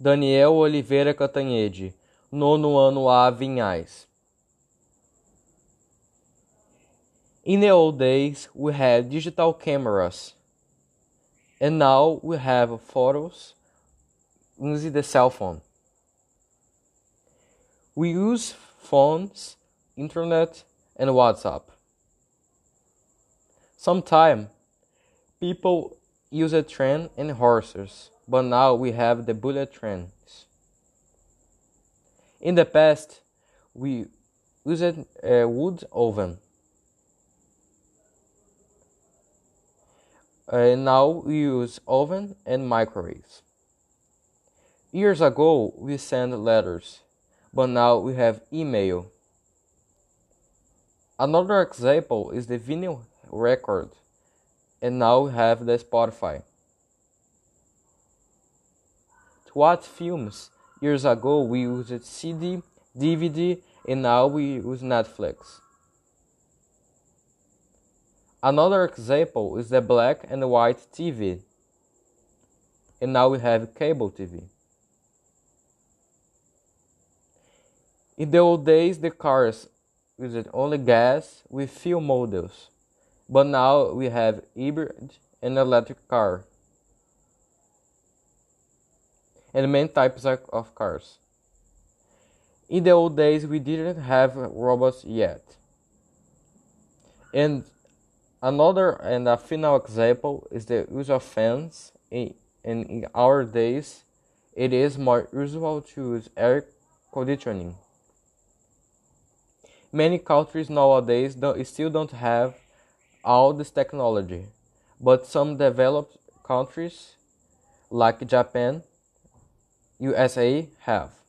Daniel Oliveira Catanhede, nono ano A Vinhais. In the old days, we had digital cameras, and now we have photos using the cell phone. We use phones, internet, and WhatsApp. Sometimes people use a train and horses, but now we have the bullet trains. In the past, we used a wood oven. Uh, now we use oven and microwaves. Years ago, we sent letters, but now we have email. Another example is the vinyl record, and now we have the Spotify. To watch films, years ago we used CD, DVD, and now we use Netflix. Another example is the black and white TV, and now we have cable TV. In the old days, the cars used only gas with few models, but now we have hybrid and electric car and many types of cars. In the old days, we didn't have robots yet. And another and a final example is the use of fans. In, in our days, it is more usual to use air conditioning. Many countries nowadays don't, still don't have all this technology, but some developed countries like Japan, USA have.